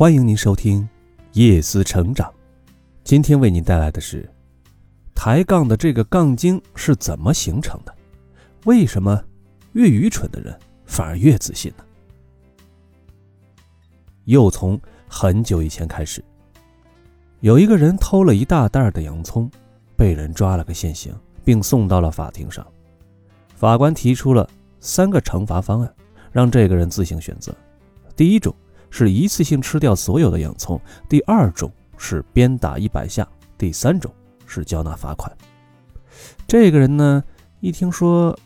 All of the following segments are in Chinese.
欢迎您收听《夜思成长》，今天为您带来的是抬杠的这个杠精是怎么形成的？为什么越愚蠢的人反而越自信呢？又从很久以前开始，有一个人偷了一大袋的洋葱，被人抓了个现行，并送到了法庭上。法官提出了三个惩罚方案，让这个人自行选择。第一种。是一次性吃掉所有的洋葱。第二种是鞭打一百下。第三种是交纳罚款。这个人呢，一听说，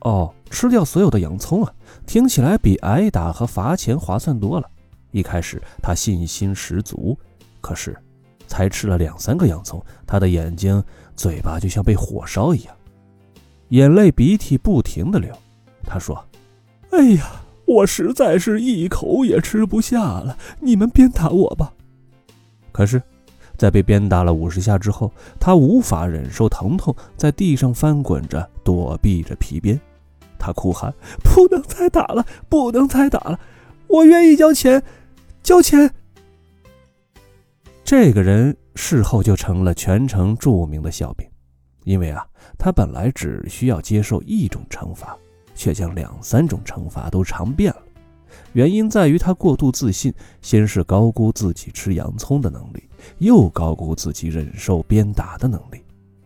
哦，吃掉所有的洋葱啊，听起来比挨打和罚钱划算多了。一开始他信心十足，可是才吃了两三个洋葱，他的眼睛、嘴巴就像被火烧一样，眼泪鼻涕不停的流。他说：“哎呀。”我实在是一口也吃不下了，你们鞭打我吧。可是，在被鞭打了五十下之后，他无法忍受疼痛，在地上翻滚着，躲避着皮鞭。他哭喊：“不能再打了，不能再打了！我愿意交钱，交钱。”这个人事后就成了全城著名的笑柄，因为啊，他本来只需要接受一种惩罚。却将两三种惩罚都尝遍了，原因在于他过度自信，先是高估自己吃洋葱的能力，又高估自己忍受鞭打的能力，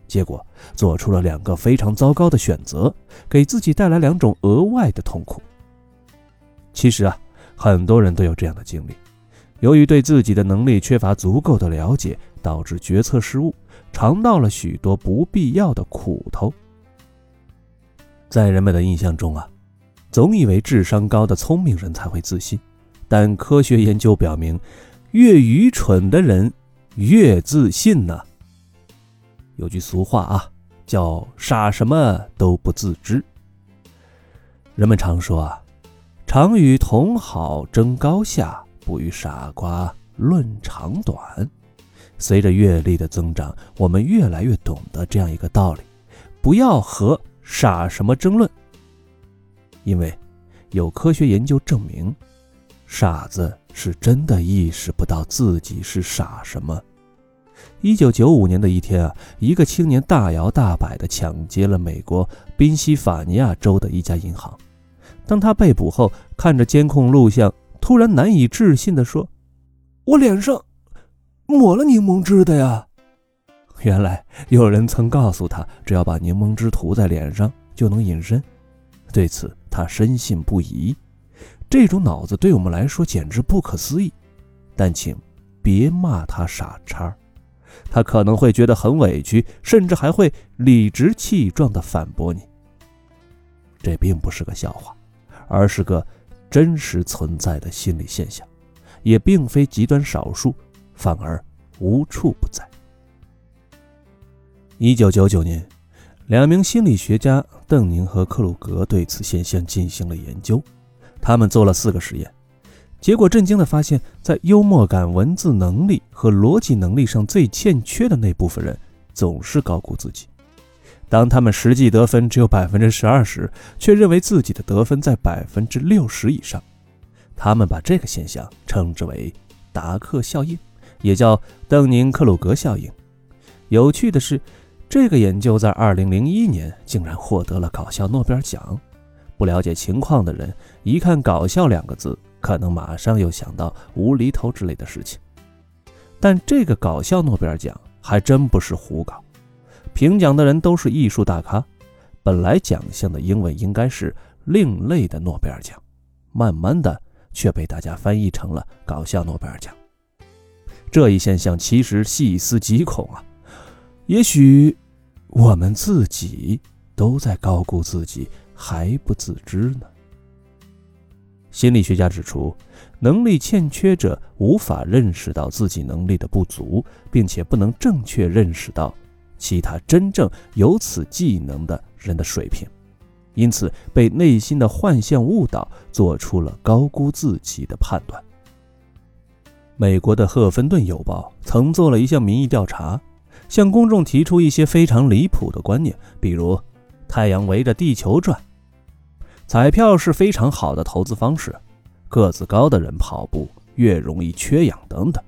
结果做出了两个非常糟糕的选择，给自己带来两种额外的痛苦。其实啊，很多人都有这样的经历，由于对自己的能力缺乏足够的了解，导致决策失误，尝到了许多不必要的苦头。在人们的印象中啊，总以为智商高的聪明人才会自信，但科学研究表明，越愚蠢的人越自信呢。有句俗话啊，叫“傻什么都不自知”。人们常说啊，“常与同好争高下，不与傻瓜论长短”。随着阅历的增长，我们越来越懂得这样一个道理：不要和。傻什么争论？因为有科学研究证明，傻子是真的意识不到自己是傻什么。一九九五年的一天啊，一个青年大摇大摆地抢劫了美国宾夕法尼亚州的一家银行。当他被捕后，看着监控录像，突然难以置信地说：“我脸上抹了柠檬汁的呀！”原来有人曾告诉他，只要把柠檬汁涂在脸上就能隐身。对此，他深信不疑。这种脑子对我们来说简直不可思议。但请别骂他傻叉，他可能会觉得很委屈，甚至还会理直气壮地反驳你。这并不是个笑话，而是个真实存在的心理现象，也并非极端少数，反而无处不在。一九九九年，两名心理学家邓宁和克鲁格对此现象进行了研究。他们做了四个实验，结果震惊地发现，在幽默感、文字能力和逻辑能力上最欠缺的那部分人，总是高估自己。当他们实际得分只有百分之十二时，却认为自己的得分在百分之六十以上。他们把这个现象称之为“达克效应”，也叫邓宁克鲁格效应。有趣的是。这个研究在2001年竟然获得了搞笑诺贝尔奖。不了解情况的人一看“搞笑”两个字，可能马上又想到无厘头之类的事情。但这个搞笑诺贝尔奖还真不是胡搞，评奖的人都是艺术大咖。本来奖项的英文应该是“另类的诺贝尔奖”，慢慢的却被大家翻译成了“搞笑诺贝尔奖”。这一现象其实细思极恐啊！也许，我们自己都在高估自己，还不自知呢。心理学家指出，能力欠缺者无法认识到自己能力的不足，并且不能正确认识到其他真正有此技能的人的水平，因此被内心的幻象误导，做出了高估自己的判断。美国的《赫芬顿邮报》曾做了一项民意调查。向公众提出一些非常离谱的观念，比如太阳围着地球转，彩票是非常好的投资方式，个子高的人跑步越容易缺氧等等，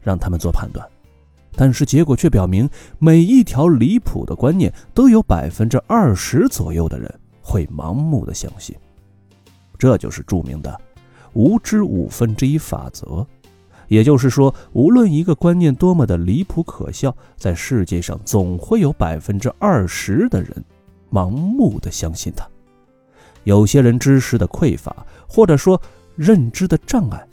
让他们做判断。但是结果却表明，每一条离谱的观念都有百分之二十左右的人会盲目的相信。这就是著名的“无知五分之一法则”。也就是说，无论一个观念多么的离谱可笑，在世界上总会有百分之二十的人盲目的相信它。有些人知识的匮乏，或者说认知的障碍，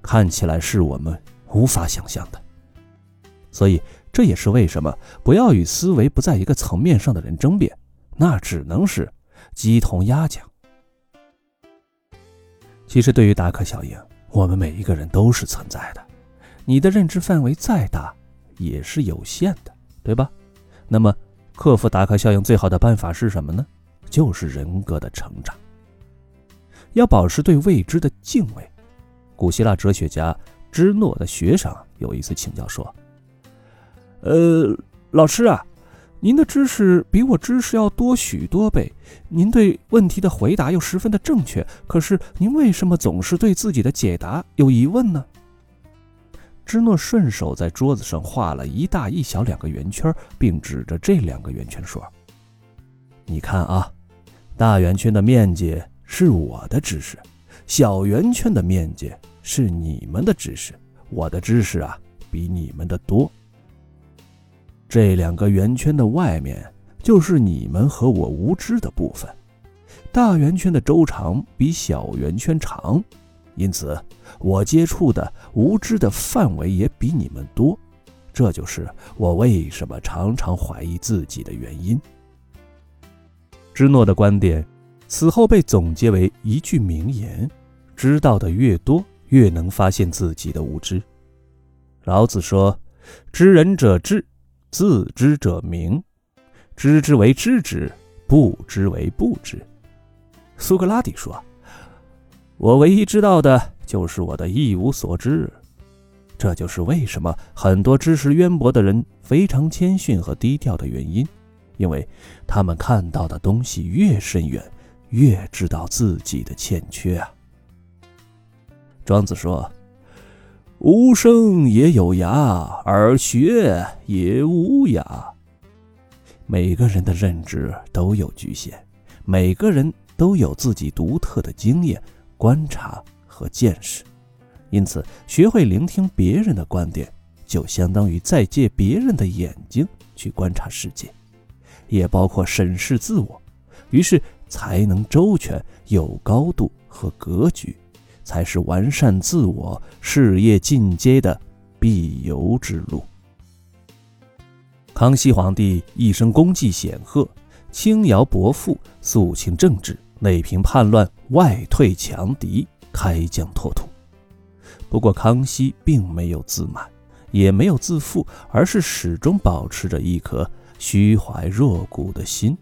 看起来是我们无法想象的。所以，这也是为什么不要与思维不在一个层面上的人争辩，那只能是鸡同鸭讲。其实，对于达克效应，我们每一个人都是存在的。你的认知范围再大，也是有限的，对吧？那么，克服达克效应最好的办法是什么呢？就是人格的成长。要保持对未知的敬畏。古希腊哲学家芝诺的学生有一次请教说。呃，老师啊，您的知识比我知识要多许多倍，您对问题的回答又十分的正确，可是您为什么总是对自己的解答有疑问呢？芝诺顺手在桌子上画了一大一小两个圆圈，并指着这两个圆圈说：“你看啊，大圆圈的面积是我的知识，小圆圈的面积是你们的知识，我的知识啊比你们的多。”这两个圆圈的外面就是你们和我无知的部分。大圆圈的周长比小圆圈长，因此我接触的无知的范围也比你们多。这就是我为什么常常怀疑自己的原因。芝诺的观点此后被总结为一句名言：“知道的越多，越能发现自己的无知。”老子说：“知人者智。”自知者明，知之为知之，不知为不知。苏格拉底说：“我唯一知道的就是我的一无所知。”这就是为什么很多知识渊博的人非常谦逊和低调的原因，因为他们看到的东西越深远，越知道自己的欠缺啊。庄子说。无声也有涯，而学也无涯。每个人的认知都有局限，每个人都有自己独特的经验、观察和见识。因此，学会聆听别人的观点，就相当于在借别人的眼睛去观察世界，也包括审视自我。于是，才能周全、有高度和格局。才是完善自我、事业进阶的必由之路。康熙皇帝一生功绩显赫，轻徭薄赋，肃清政治，内平叛乱，外退强敌，开疆拓土。不过，康熙并没有自满，也没有自负，而是始终保持着一颗虚怀若谷的心。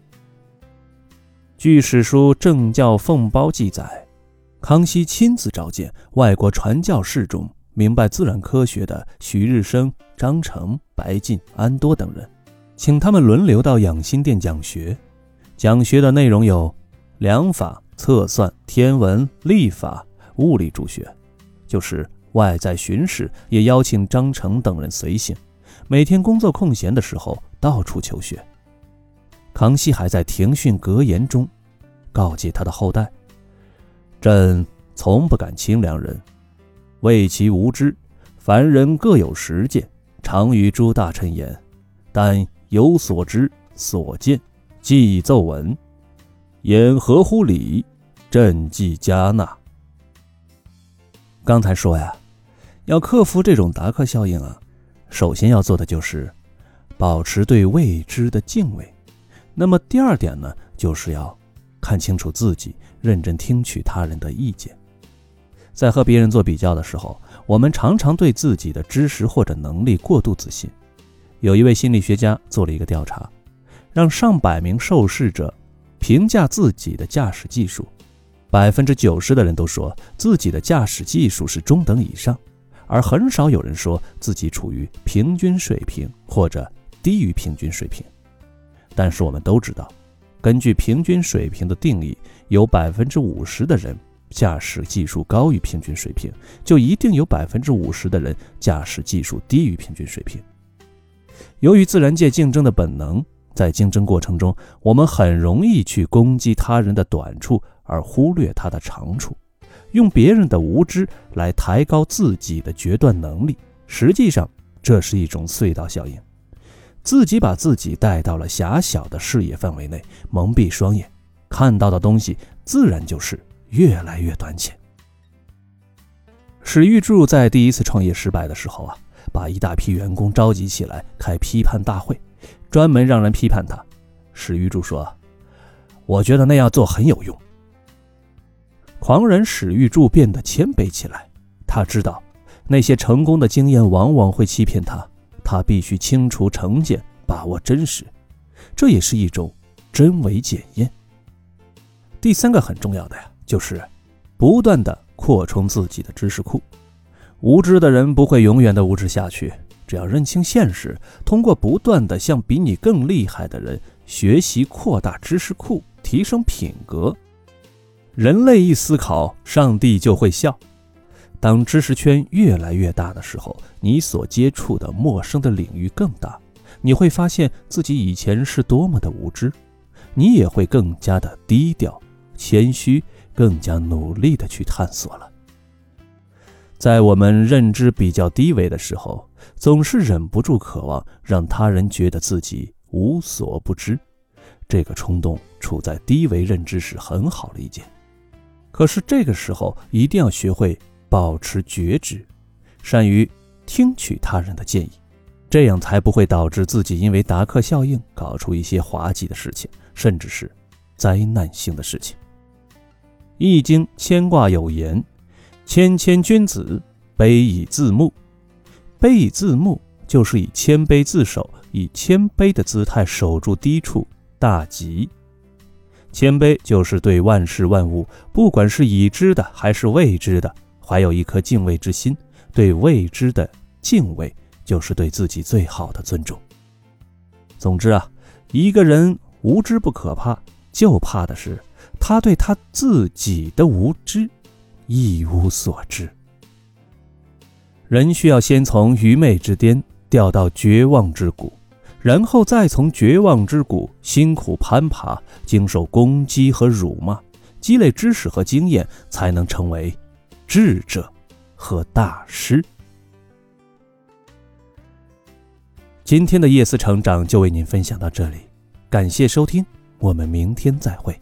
据史书《政教凤褒》记载。康熙亲自召见外国传教士中明白自然科学的徐日升、张成、白晋、安多等人，请他们轮流到养心殿讲学。讲学的内容有量法、测算、天文、历法、物理助学，就是外在巡视，也邀请张成等人随行。每天工作空闲的时候，到处求学。康熙还在庭训格言中告诫他的后代。朕从不敢轻量人，为其无知。凡人各有实见，常与诸大臣言，但有所知所见，即奏闻，言合乎理，朕即加纳。刚才说呀，要克服这种达克效应啊，首先要做的就是保持对未知的敬畏。那么第二点呢，就是要。看清楚自己，认真听取他人的意见。在和别人做比较的时候，我们常常对自己的知识或者能力过度自信。有一位心理学家做了一个调查，让上百名受试者评价自己的驾驶技术，百分之九十的人都说自己的驾驶技术是中等以上，而很少有人说自己处于平均水平或者低于平均水平。但是我们都知道。根据平均水平的定义，有百分之五十的人驾驶技术高于平均水平，就一定有百分之五十的人驾驶技术低于平均水平。由于自然界竞争的本能，在竞争过程中，我们很容易去攻击他人的短处，而忽略他的长处，用别人的无知来抬高自己的决断能力。实际上，这是一种隧道效应，自己把自己带到了狭小的视野范围内，蒙蔽双眼，看到的东西自然就是越来越短浅。史玉柱在第一次创业失败的时候啊，把一大批员工召集起来开批判大会。专门让人批判他，史玉柱说：“我觉得那样做很有用。”狂人史玉柱变得谦卑起来，他知道那些成功的经验往往会欺骗他，他必须清除成见，把握真实，这也是一种真伪检验。第三个很重要的呀，就是不断的扩充自己的知识库。无知的人不会永远的无知下去。只要认清现实，通过不断的向比你更厉害的人学习，扩大知识库，提升品格，人类一思考，上帝就会笑。当知识圈越来越大的时候，你所接触的陌生的领域更大，你会发现自己以前是多么的无知，你也会更加的低调、谦虚，更加努力的去探索了。在我们认知比较低微的时候，总是忍不住渴望让他人觉得自己无所不知。这个冲动处在低维认知是很好理解，可是这个时候一定要学会保持觉知，善于听取他人的建议，这样才不会导致自己因为达克效应搞出一些滑稽的事情，甚至是灾难性的事情。《易经》牵挂有言。谦谦君子，卑以自牧。卑以自牧，就是以谦卑自守，以谦卑的姿态守住低处，大吉。谦卑就是对万事万物，不管是已知的还是未知的，怀有一颗敬畏之心。对未知的敬畏，就是对自己最好的尊重。总之啊，一个人无知不可怕，就怕的是他对他自己的无知。一无所知，人需要先从愚昧之巅掉到绝望之谷，然后再从绝望之谷辛苦攀爬，经受攻击和辱骂，积累知识和经验，才能成为智者和大师。今天的夜思成长就为您分享到这里，感谢收听，我们明天再会。